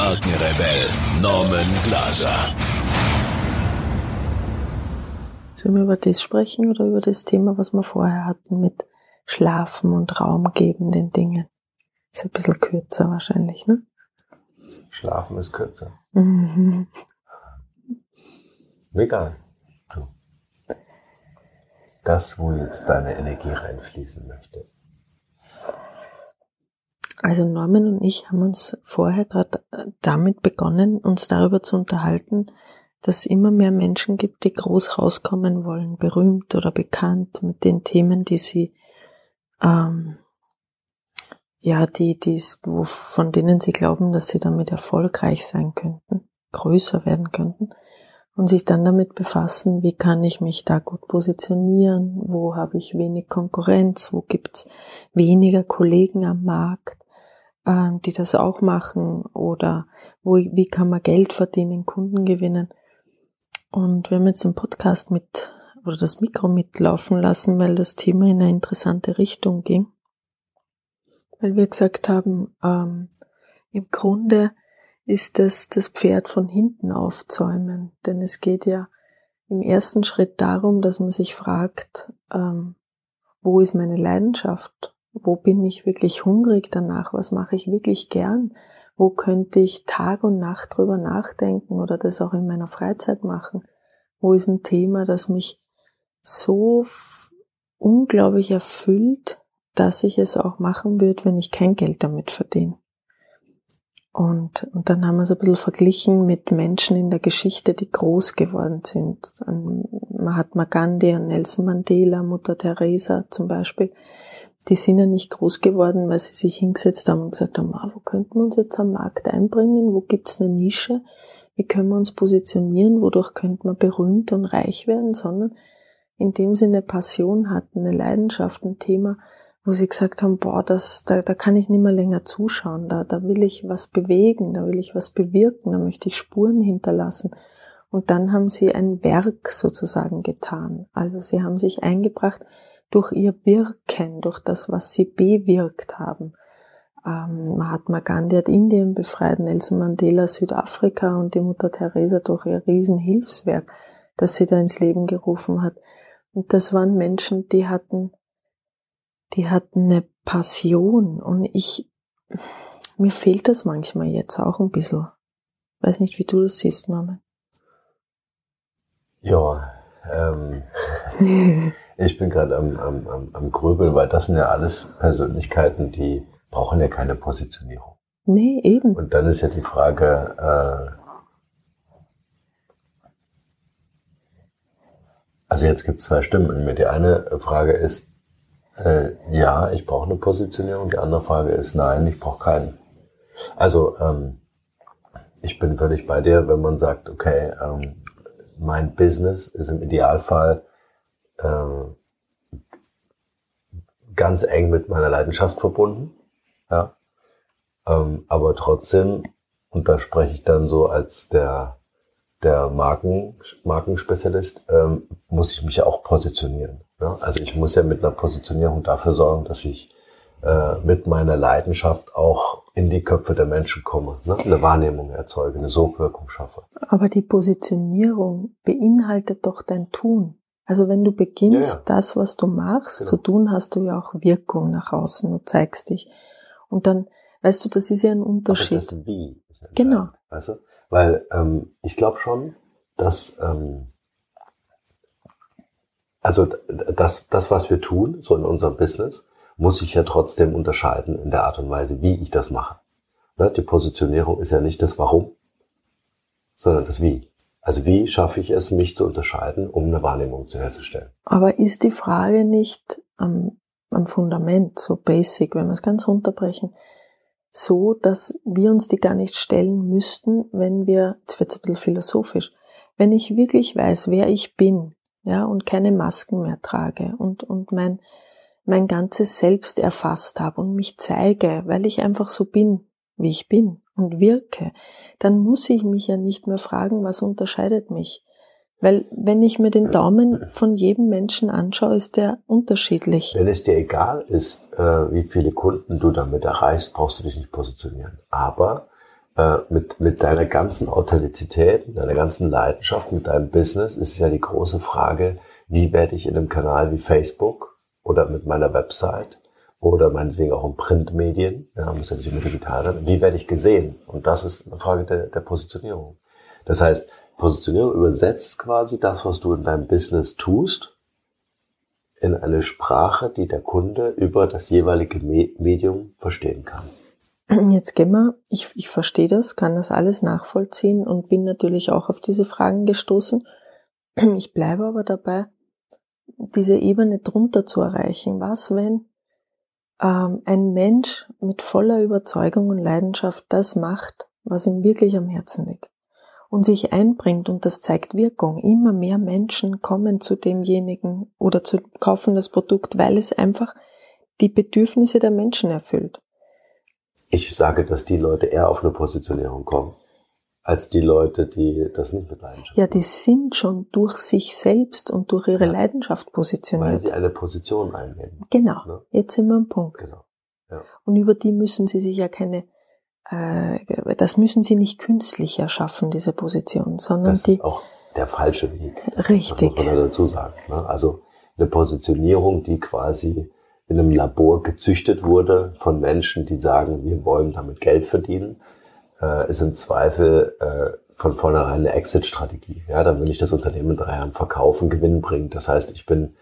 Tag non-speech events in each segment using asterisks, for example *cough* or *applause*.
Markenrebell Norman Glaser. Sollen wir über das sprechen oder über das Thema, was wir vorher hatten mit Schlafen und Raum geben den Dingen? Ist ein bisschen kürzer wahrscheinlich, ne? Schlafen ist kürzer. Mhm. Egal. Du. Das, wo jetzt deine Energie reinfließen möchte. Also Norman und ich haben uns vorher gerade damit begonnen, uns darüber zu unterhalten, dass es immer mehr Menschen gibt, die groß rauskommen wollen, berühmt oder bekannt mit den Themen, die sie ähm, ja, die, die, wo, von denen sie glauben, dass sie damit erfolgreich sein könnten, größer werden könnten und sich dann damit befassen, wie kann ich mich da gut positionieren, wo habe ich wenig Konkurrenz, wo gibt's weniger Kollegen am Markt, die das auch machen oder wo, wie kann man Geld verdienen, Kunden gewinnen. Und wir haben jetzt den Podcast mit oder das Mikro mitlaufen lassen, weil das Thema in eine interessante Richtung ging. Weil wir gesagt haben, ähm, im Grunde ist es das Pferd von hinten aufzäumen. Denn es geht ja im ersten Schritt darum, dass man sich fragt, ähm, wo ist meine Leidenschaft? Wo bin ich wirklich hungrig danach? Was mache ich wirklich gern? Wo könnte ich Tag und Nacht drüber nachdenken oder das auch in meiner Freizeit machen? Wo ist ein Thema, das mich so unglaublich erfüllt, dass ich es auch machen würde, wenn ich kein Geld damit verdiene? Und, und dann haben wir es ein bisschen verglichen mit Menschen in der Geschichte, die groß geworden sind. Mahatma Gandhi und Nelson Mandela, Mutter Teresa zum Beispiel die sind ja nicht groß geworden, weil sie sich hingesetzt haben und gesagt haben, ah, wo könnten wir uns jetzt am Markt einbringen, wo gibt's eine Nische, wie können wir uns positionieren, wodurch könnte man berühmt und reich werden, sondern indem sie eine Passion hatten, eine Leidenschaft, ein Thema, wo sie gesagt haben, boah, das, da, da kann ich nicht mehr länger zuschauen, da, da will ich was bewegen, da will ich was bewirken, da möchte ich Spuren hinterlassen. Und dann haben sie ein Werk sozusagen getan. Also sie haben sich eingebracht, durch ihr Wirken, durch das, was sie bewirkt haben. Ähm, Mahatma Gandhi hat Indien befreit, Nelson Mandela Südafrika und die Mutter Teresa durch ihr Riesenhilfswerk, das sie da ins Leben gerufen hat. Und das waren Menschen, die hatten, die hatten eine Passion und ich, mir fehlt das manchmal jetzt auch ein bisschen. Weiß nicht, wie du das siehst, Norman. Ja, ähm, *laughs* Ich bin gerade am, am, am, am Grübeln, weil das sind ja alles Persönlichkeiten, die brauchen ja keine Positionierung. Nee, eben. Und dann ist ja die Frage, äh, also jetzt gibt es zwei Stimmen in mir. Die eine Frage ist, äh, ja, ich brauche eine Positionierung. Die andere Frage ist, nein, ich brauche keinen. Also ähm, ich bin völlig bei dir, wenn man sagt, okay, ähm, mein Business ist im Idealfall ähm, ganz eng mit meiner Leidenschaft verbunden. Ja. Ähm, aber trotzdem, und da spreche ich dann so als der, der Marken, Markenspezialist, ähm, muss ich mich ja auch positionieren. Ja? Also ich muss ja mit einer Positionierung dafür sorgen, dass ich äh, mit meiner Leidenschaft auch in die Köpfe der Menschen komme, ne? eine Wahrnehmung erzeuge, eine Sogwirkung schaffe. Aber die Positionierung beinhaltet doch dein Tun. Also wenn du beginnst, ja, ja. das, was du machst, genau. zu tun, hast du ja auch Wirkung nach außen, du zeigst dich. Und dann, weißt du, das ist ja ein Unterschied. Aber das Wie. genau. Weißt du? Weil ähm, ich glaube schon, dass ähm, also das, das, was wir tun, so in unserem Business, muss ich ja trotzdem unterscheiden in der Art und Weise, wie ich das mache. Ne? Die Positionierung ist ja nicht das Warum, sondern das Wie. Also wie schaffe ich es, mich zu unterscheiden, um eine Wahrnehmung zu herzustellen? Aber ist die Frage nicht am, am Fundament, so basic, wenn wir es ganz runterbrechen, so, dass wir uns die gar nicht stellen müssten, wenn wir, jetzt wird es ein bisschen philosophisch, wenn ich wirklich weiß, wer ich bin, ja, und keine Masken mehr trage und, und mein, mein ganzes Selbst erfasst habe und mich zeige, weil ich einfach so bin, wie ich bin und wirke, dann muss ich mich ja nicht mehr fragen, was unterscheidet mich. Weil wenn ich mir den Daumen von jedem Menschen anschaue, ist der unterschiedlich. Wenn es dir egal ist, äh, wie viele Kunden du damit erreichst, brauchst du dich nicht positionieren. Aber äh, mit, mit deiner ganzen Authentizität, mit deiner ganzen Leidenschaft, mit deinem Business ist es ja die große Frage, wie werde ich in einem Kanal wie Facebook oder mit meiner Website oder meinetwegen auch in Printmedien, ja, muss ja nicht immer digital sein, wie werde ich gesehen? Und das ist eine Frage der, der Positionierung. Das heißt, Positionierung übersetzt quasi das, was du in deinem Business tust, in eine Sprache, die der Kunde über das jeweilige Medium verstehen kann. Jetzt gehen wir, ich, ich verstehe das, kann das alles nachvollziehen und bin natürlich auch auf diese Fragen gestoßen. Ich bleibe aber dabei, diese Ebene drunter zu erreichen. Was, wenn ähm, ein Mensch mit voller Überzeugung und Leidenschaft das macht, was ihm wirklich am Herzen liegt? und sich einbringt und das zeigt Wirkung. Immer mehr Menschen kommen zu demjenigen oder zu kaufen das Produkt, weil es einfach die Bedürfnisse der Menschen erfüllt. Ich sage, dass die Leute eher auf eine Positionierung kommen, als die Leute, die das nicht mit Leidenschaft Ja, die sind schon durch sich selbst und durch ihre ja. Leidenschaft positioniert. Weil sie eine Position einnehmen. Genau. Ne? Jetzt sind wir am Punkt. Genau. Ja. Und über die müssen sie sich ja keine äh, das müssen sie nicht künstlich erschaffen, diese Position, sondern das die. ist auch der falsche Weg. Das richtig. muss man dazu sagen. Ne? Also eine Positionierung, die quasi in einem Labor gezüchtet wurde von Menschen, die sagen, wir wollen damit Geld verdienen, äh, ist im Zweifel äh, von vornherein eine Exit-Strategie. Ja, dann will ich das Unternehmen in drei Jahren verkaufen, Gewinn bringen. Das heißt, ich bin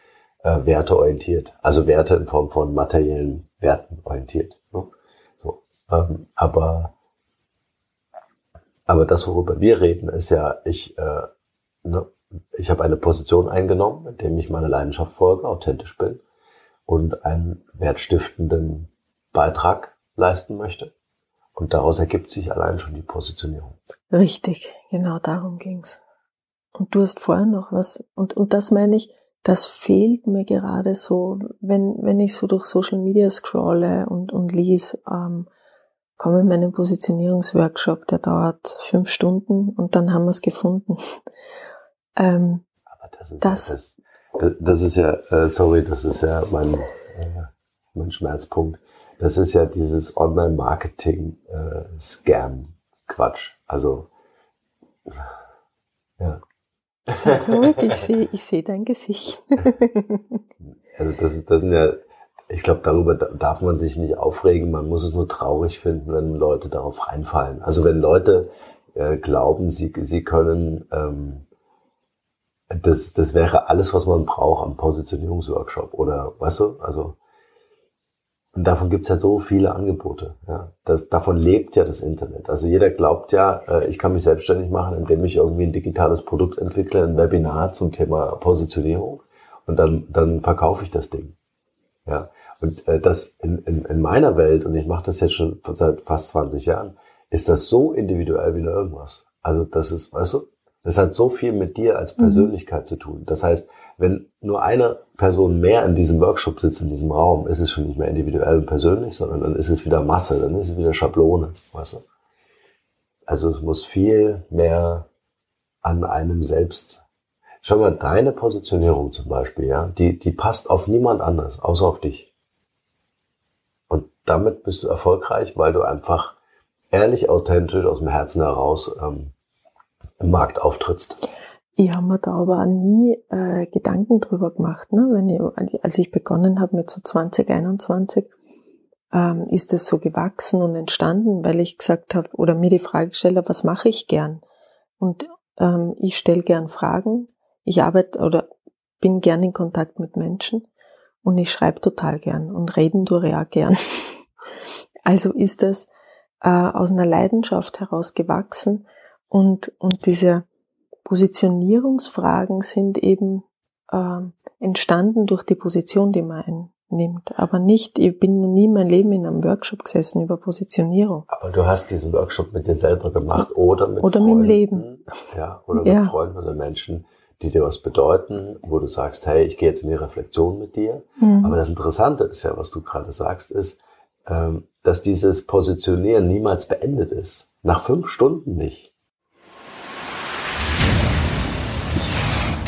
äh, werteorientiert, also Werte in Form von materiellen Werten orientiert. Ne? Ähm, aber, aber das, worüber wir reden, ist ja, ich, äh, ne, ich habe eine Position eingenommen, indem ich meiner Leidenschaft folge, authentisch bin und einen wertstiftenden Beitrag leisten möchte. Und daraus ergibt sich allein schon die Positionierung. Richtig, genau darum ging's. Und du hast vorher noch was, und, und das meine ich, das fehlt mir gerade so, wenn, wenn ich so durch Social Media scrolle und, und lies, ähm, komme in meinen Positionierungsworkshop, der dauert fünf Stunden und dann haben wir es gefunden. *laughs* Ähm, Aber das ist, das, ja, das, das ist ja, äh, sorry, das ist ja mein, äh, mein Schmerzpunkt. Das ist ja dieses Online-Marketing-Scam-Quatsch. Äh, also, ja. Sag ruhig, ich sehe ich seh dein Gesicht. also das, das sind ja ich glaube, darüber darf man sich nicht aufregen. Man muss es nur traurig finden, wenn Leute darauf reinfallen. Also wenn Leute äh, glauben, sie, sie können, ähm, das, das wäre alles, was man braucht am Positionierungsworkshop oder, weißt du, also und davon gibt's ja so viele Angebote. Ja. Das, davon lebt ja das Internet. Also jeder glaubt ja, äh, ich kann mich selbstständig machen, indem ich irgendwie ein digitales Produkt entwickle, ein Webinar zum Thema Positionierung und dann, dann verkaufe ich das Ding. Ja. Und äh, das in, in, in meiner Welt, und ich mache das jetzt schon seit fast 20 Jahren, ist das so individuell wie nur irgendwas. Also das ist, weißt du, das hat so viel mit dir als mhm. Persönlichkeit mhm. zu tun. Das heißt, wenn nur eine Person mehr in diesem Workshop sitzt, in diesem Raum, ist es schon nicht mehr individuell und persönlich, sondern dann ist es wieder Masse, dann ist es wieder Schablone, weißt du. Also es muss viel mehr an einem selbst. Schau mal, deine Positionierung zum Beispiel, ja, die, die passt auf niemand anders, außer auf dich damit bist du erfolgreich, weil du einfach ehrlich, authentisch aus dem Herzen heraus ähm, im Markt auftrittst. Ich habe mir da aber nie äh, Gedanken drüber gemacht, ne? Wenn ich, als ich begonnen habe mit so 2021, ähm, ist es so gewachsen und entstanden, weil ich gesagt habe oder mir die Frage stelle, was mache ich gern? Und ähm, ich stelle gern Fragen. Ich arbeite oder bin gern in Kontakt mit Menschen und ich schreibe total gern und reden tue auch gern. *laughs* Also ist es äh, aus einer Leidenschaft heraus gewachsen und, und diese Positionierungsfragen sind eben äh, entstanden durch die Position, die man nimmt. Aber nicht, ich bin noch nie mein Leben in einem Workshop gesessen über Positionierung. Aber du hast diesen Workshop mit dir selber gemacht oder mit Oder Freunden, mit dem Leben. Ja, oder Ja. mit Freunden oder Menschen, die dir was bedeuten, wo du sagst, hey, ich gehe jetzt in die Reflexion mit dir. Mhm. Aber das Interessante ist ja, was du gerade sagst, ist, ähm, dass dieses Positionieren niemals beendet ist. Nach fünf Stunden nicht.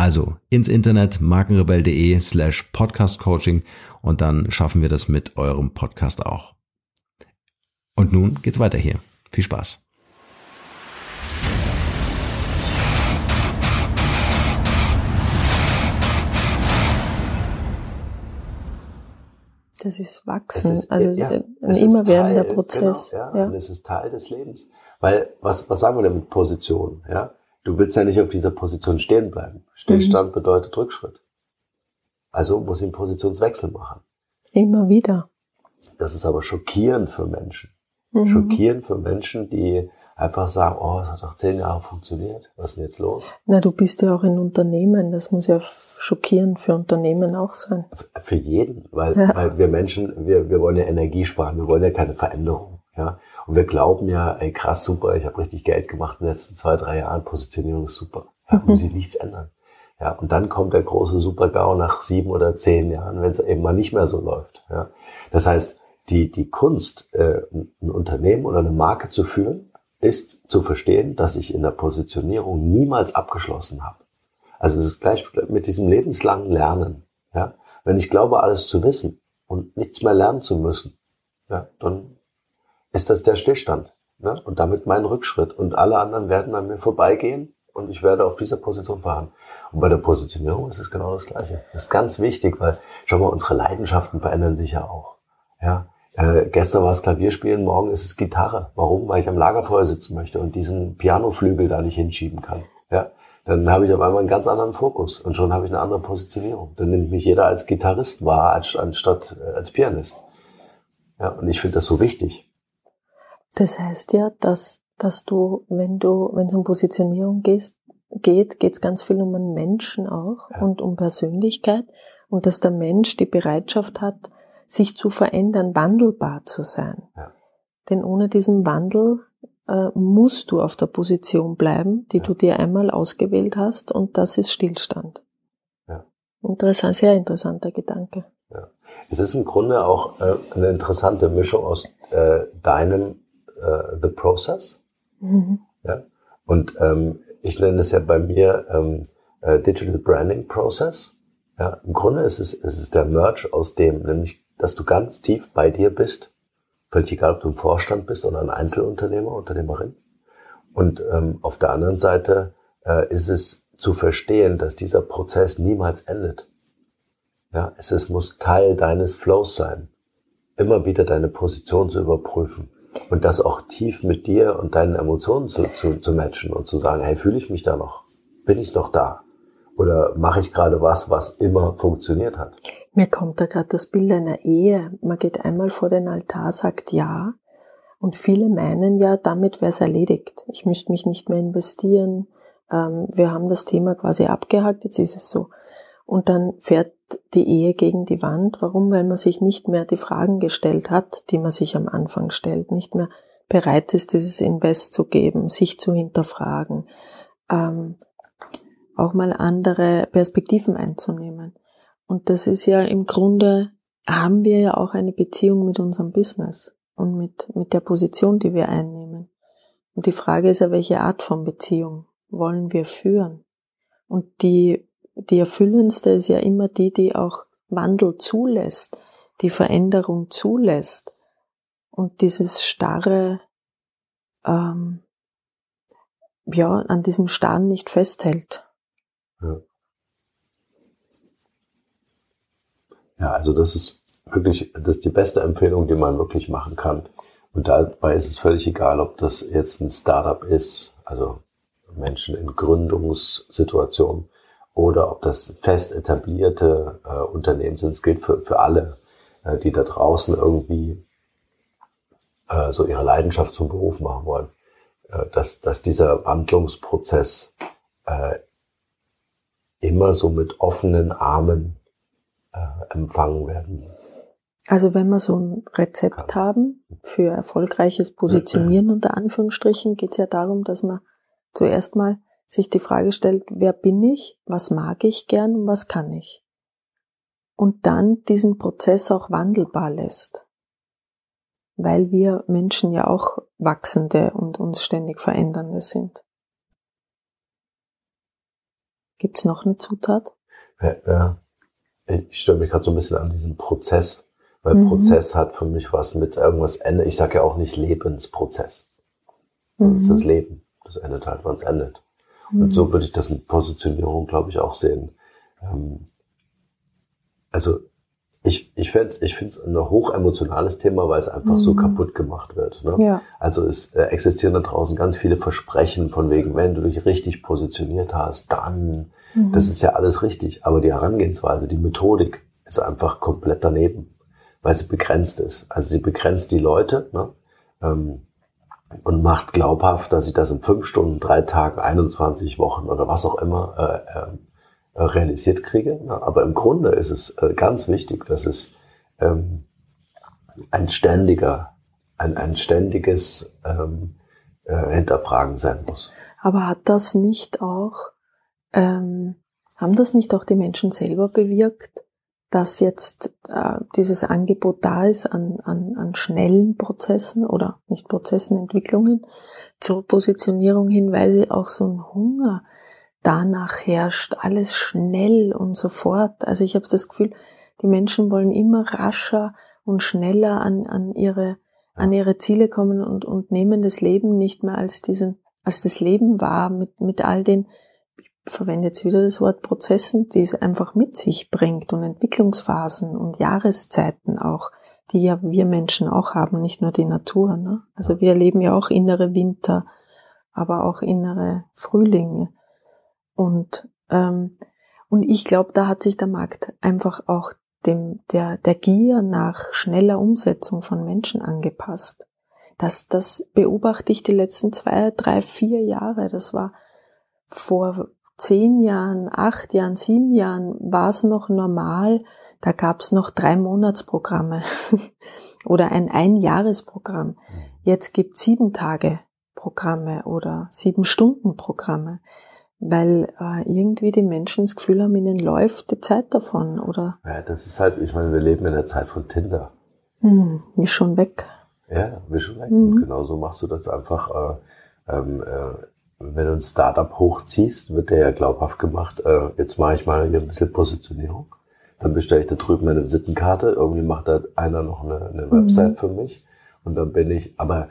Also ins Internet markenrebell.de slash podcastcoaching und dann schaffen wir das mit eurem Podcast auch. Und nun geht's weiter hier. Viel Spaß. Das ist Wachsen, ist- also ja, ein es ist immerwährender Teil, Prozess. Genau, ja, ja. Und es ist Teil des Lebens. Weil, was, was sagen wir denn mit Position? Ja? Du willst ja nicht auf dieser Position stehen bleiben. Stillstand bedeutet Rückschritt. Also muss ich einen Positionswechsel machen. Immer wieder. Das ist aber schockierend für Menschen. Mhm. Schockierend für Menschen, die einfach sagen, oh, es hat doch zehn Jahre funktioniert. Was ist denn jetzt los? Na, du bist ja auch in Unternehmen. Das muss ja schockierend für Unternehmen auch sein. Für jeden, weil, Ja. weil wir Menschen, wir, wir wollen ja Energie sparen, wir wollen ja keine Veränderung. Ja? Und wir glauben ja, ey krass, super, ich habe richtig Geld gemacht in den letzten zwei, drei Jahren, Positionierung ist super. Ja, Mhm. Muss ich nichts ändern. Ja, und dann kommt der große Super-GAU nach sieben oder zehn Jahren, wenn es eben mal nicht mehr so läuft. Ja. Das heißt, die, die Kunst, äh, ein Unternehmen oder eine Marke zu führen, ist zu verstehen, dass ich in der Positionierung niemals abgeschlossen habe. Also es ist gleich mit diesem lebenslangen Lernen. Ja? Wenn ich glaube, alles zu wissen und nichts mehr lernen zu müssen, ja, dann ist das der Stillstand. Ne? Und damit mein Rückschritt. Und alle anderen werden an mir vorbeigehen und ich werde auf dieser Position fahren. Und bei der Positionierung ist es genau das Gleiche. Das ist ganz wichtig, weil, schau mal, unsere Leidenschaften verändern sich ja auch. Ja? Äh, gestern war es Klavierspielen, morgen ist es Gitarre. Warum? Weil ich am Lagerfeuer sitzen möchte und diesen Pianoflügel da nicht hinschieben kann. Ja? Dann habe ich auf einmal einen ganz anderen Fokus und schon habe ich eine andere Positionierung. Dann nimmt mich jeder als Gitarrist wahr, anstatt äh, als Pianist. Ja, und ich finde das so wichtig. Das heißt ja, dass, dass du, wenn du, wenn es um Positionierung gehst, geht, geht es ganz viel um einen Menschen auch Ja. und um Persönlichkeit und dass der Mensch die Bereitschaft hat, sich zu verändern, wandelbar zu sein. Ja. Denn ohne diesen Wandel äh, musst du auf der Position bleiben, die Ja. du dir einmal ausgewählt hast und das ist Stillstand. Ja. Interessant, sehr interessanter Gedanke. Es ist im Grunde auch äh, eine interessante Mischung aus äh, deinem äh, The Process. Mhm. Ja? Und ähm, ich nenne es ja bei mir ähm, äh, Digital Branding Process. Ja? Im Grunde ist es, ist es der Merge aus dem, nämlich, dass du ganz tief bei dir bist. Völlig egal, ob du im Vorstand bist oder ein Einzelunternehmer, Unternehmerin. Und ähm, auf der anderen Seite äh, ist es zu verstehen, dass dieser Prozess niemals endet. Ja, es ist, muss Teil deines Flows sein, immer wieder deine Position zu überprüfen und das auch tief mit dir und deinen Emotionen zu, zu, zu matchen und zu sagen, hey, fühle ich mich da noch? Bin ich noch da? Oder mache ich gerade was, was immer funktioniert hat? Mir kommt da gerade das Bild einer Ehe. Man geht einmal vor den Altar, sagt ja. Und viele meinen ja, damit wäre es erledigt. Ich müsste mich nicht mehr investieren. Ähm, wir haben das Thema quasi abgehakt, jetzt ist es so. Und dann fährt die Ehe gegen die Wand. Warum? Weil man sich nicht mehr die Fragen gestellt hat, die man sich am Anfang stellt. Nicht mehr bereit ist, dieses Invest zu geben, sich zu hinterfragen. Ähm, auch mal andere Perspektiven einzunehmen. Und das ist ja im Grunde, haben wir ja auch eine Beziehung mit unserem Business und mit, mit der Position, die wir einnehmen. Und die Frage ist ja, welche Art von Beziehung wollen wir führen? Und die die erfüllendste ist ja immer die, die auch Wandel zulässt, die Veränderung zulässt und dieses starre, ähm, ja, an diesem Starren nicht festhält. Ja. ja, also das ist wirklich, das ist die beste Empfehlung, die man wirklich machen kann. Und dabei ist es völlig egal, ob das jetzt ein Startup ist, also Menschen in Gründungssituationen, oder ob das fest etablierte äh, Unternehmen sind. Es gilt für, für alle, äh, die da draußen irgendwie äh, so ihre Leidenschaft zum Beruf machen wollen, äh, dass, dass dieser Wandlungsprozess äh, immer so mit offenen Armen äh, empfangen werden also wenn wir so ein Rezept haben für erfolgreiches Positionieren *clears throat* unter Anführungsstrichen, geht es ja darum, dass man zuerst mal sich die Frage stellt, wer bin ich, was mag ich gern und was kann ich. Und dann diesen Prozess auch wandelbar lässt. Weil wir Menschen ja auch wachsende und uns ständig verändernde sind. Gibt's noch eine Zutat? Ja, ja. Ich stelle mich gerade so ein bisschen an diesen Prozess weil mhm. Prozess hat für mich was mit irgendwas Ende. Ich sage ja auch nicht Lebensprozess. Mhm. Das ist das Leben. Das endet halt, wann es endet. Mhm. Und so würde ich das mit Positionierung, glaube ich, auch sehen. Ähm, also ich, ich finde es ich find's ein hochemotionales Thema, weil es einfach mhm. so kaputt gemacht wird. Ne? Ja. Also es äh, existieren da draußen ganz viele Versprechen von wegen, wenn du dich richtig positioniert hast, dann, mhm. das ist ja alles richtig. Aber die Herangehensweise, die Methodik ist einfach komplett daneben weil sie begrenzt ist. Also sie begrenzt die Leute ne? ähm, und macht glaubhaft, dass ich das in fünf Stunden, drei Tagen, 21 Wochen oder was auch immer äh, äh, realisiert kriege. Aber im Grunde ist es äh, ganz wichtig, dass es ähm, ein ständiger, ein, ein ständiges ähm, äh, Hinterfragen sein muss. Aber hat das nicht auch, ähm, haben das nicht auch die Menschen selber bewirkt? Dass jetzt äh, dieses Angebot da ist an, an, an schnellen Prozessen oder nicht Prozessen, Entwicklungen zur Positionierung hin, weil sie auch so ein Hunger danach herrscht, alles schnell und sofort. Also ich habe das Gefühl, die Menschen wollen immer rascher und schneller an, an, ihre, an ihre Ziele kommen und, und nehmen das Leben nicht mehr als diesen, als das Leben war, mit, mit all den verwende jetzt wieder das Wort Prozessen, die es einfach mit sich bringt und Entwicklungsphasen und Jahreszeiten auch, die ja wir Menschen auch haben, nicht nur die Natur. Ne? Also wir erleben ja auch innere Winter, aber auch innere Frühlinge. Und, ähm, und ich glaube, da hat sich der Markt einfach auch dem, der, der Gier nach schneller Umsetzung von Menschen angepasst. Das, das beobachte ich die letzten zwei, drei, vier Jahre. Das war vor zehn Jahren, acht Jahren, sieben Jahren war es noch normal, da gab es noch drei Monatsprogramme *laughs* oder ein Einjahresprogramm. Mhm. Jetzt gibt sieben Tage Programme oder sieben Stunden Programme, weil äh, irgendwie die Menschen das Gefühl haben, ihnen läuft die Zeit davon, oder? Ja, das ist halt, ich meine, wir leben in der Zeit von Tinder. Hm, wie schon weg. Ja, wie schon weg. Mhm. Und genauso machst du das einfach äh, ähm, äh, wenn du ein Startup hochziehst, wird der ja glaubhaft gemacht, äh, jetzt mache ich mal hier ein bisschen Positionierung. Dann bestelle ich da drüben eine Visitenkarte, irgendwie macht da einer noch eine, eine mhm. Website mhm. für mich und dann bin ich, aber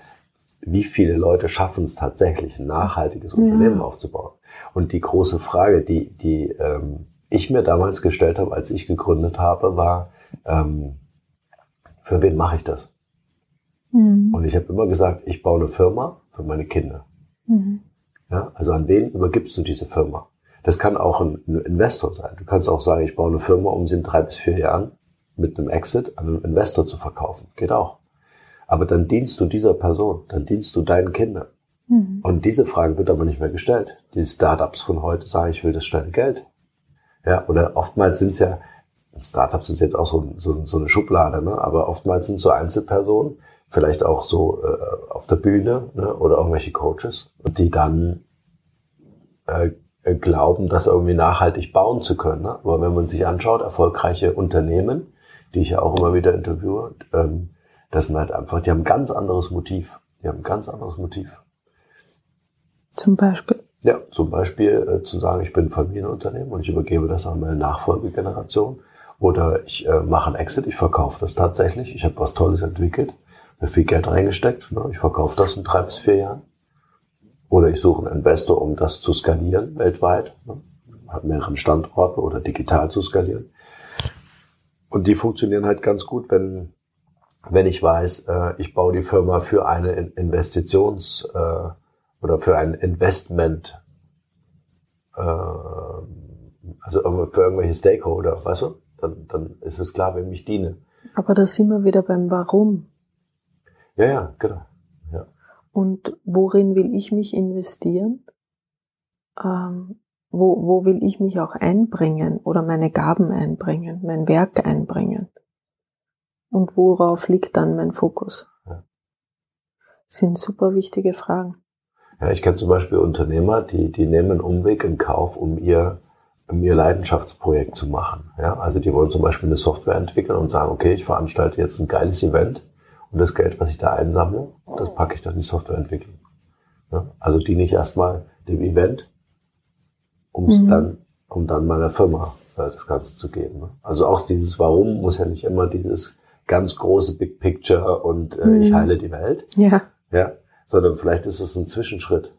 wie viele Leute schaffen es tatsächlich, ein nachhaltiges Unternehmen ja. aufzubauen? Und die große Frage, die, die ähm, ich mir damals gestellt habe, als ich gegründet habe, war, ähm, für wen mache ich das? Mhm. Und ich habe immer gesagt, ich baue eine Firma für meine Kinder. Mhm. Ja, also an wen übergibst du diese Firma? Das kann auch ein, Investor sein. Du kannst auch sagen, ich baue eine Firma, um sie in drei bis vier Jahren mit einem Exit an einen Investor zu verkaufen. Geht auch. Aber dann dienst du dieser Person, dann dienst du deinen Kindern. Mhm. Und diese Frage wird aber nicht mehr gestellt. Die Startups von heute sagen, ich will das schnelle Geld. Ja, oder oftmals sind es ja, Startups ist jetzt auch so, so, so eine Schublade, ne? aber oftmals sind es so Einzelpersonen, vielleicht auch so äh, auf der Bühne ne, oder irgendwelche Coaches, die dann äh, glauben, das irgendwie nachhaltig bauen zu können. Ne? Aber wenn man sich anschaut, erfolgreiche Unternehmen, die ich ja auch immer wieder interviewe, ähm, das sind halt einfach, die haben ein ganz anderes Motiv. Die haben ein ganz anderes Motiv. Zum Beispiel? Ja, zum Beispiel äh, zu sagen, ich bin ein Familienunternehmen und ich übergebe das an meine Nachfolgegeneration. Oder ich äh, mache einen Exit, ich verkaufe das tatsächlich. Ich habe was Tolles entwickelt, viel Geld reingesteckt. Ne? Ich verkaufe das in drei bis vier Jahren. Oder ich suche einen Investor, um das zu skalieren weltweit. Ne? Hat mehreren Standorten oder digital zu skalieren. Und die funktionieren halt ganz gut, wenn, wenn ich weiß, äh, ich baue die Firma für eine Investitions- äh, oder für ein Investment, äh, also für irgendwelche Stakeholder, weißt du? Dann, dann ist es klar, wem ich diene. Aber da sind wir wieder beim Warum. Ja, ja, genau. Ja. Und worin will ich mich investieren? Ähm, wo, wo will ich mich auch einbringen oder meine Gaben einbringen, mein Werk einbringen? Und worauf liegt dann mein Fokus? Ja. sind super wichtige Fragen. Ja, ich kenne zum Beispiel Unternehmer, die, die nehmen einen Umweg in Kauf, um ihr, um ihr Leidenschaftsprojekt zu machen. Ja, also die wollen zum Beispiel eine Software entwickeln und sagen, okay, ich veranstalte jetzt ein geiles Event und das Geld, was ich da einsammle, das packe ich dann in die Softwareentwicklung. Ja, also die nicht erstmal dem Event, um es Mhm. dann, um dann meiner Firma äh, das Ganze zu geben. Ne? Also auch dieses Warum muss ja nicht immer dieses ganz große Big Picture und äh, ich Mhm. heile die Welt, Ja, ja, sondern vielleicht ist es ein Zwischenschritt.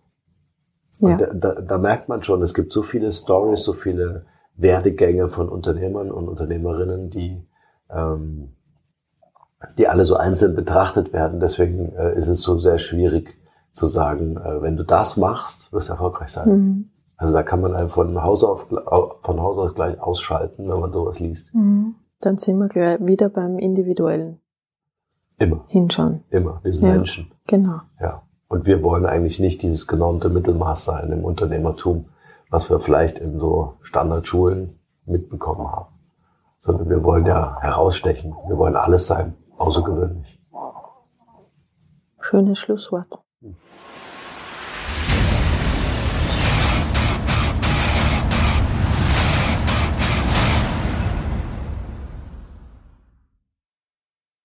ja. Da, da, da merkt man schon, es gibt so viele Stories, so viele Werdegänge von Unternehmern und Unternehmerinnen, die, ähm, die alle so einzeln betrachtet werden. Deswegen äh, ist es so sehr schwierig zu sagen, äh, wenn du das machst, wirst du erfolgreich sein. Mhm. Also da kann man einfach von Haus, auf, von Haus aus gleich ausschalten, wenn man sowas liest. Mhm. Dann sind wir gleich wieder beim Individuellen Immer, hinschauen. immer. Wir sind Ja. Menschen. Genau. Ja. Und wir wollen eigentlich nicht dieses genormte Mittelmaß sein im Unternehmertum, was wir vielleicht in so Standardschulen mitbekommen haben. Sondern wir wollen ja herausstechen. Wir wollen alles sein, außergewöhnlich. Schönes Schlusswort.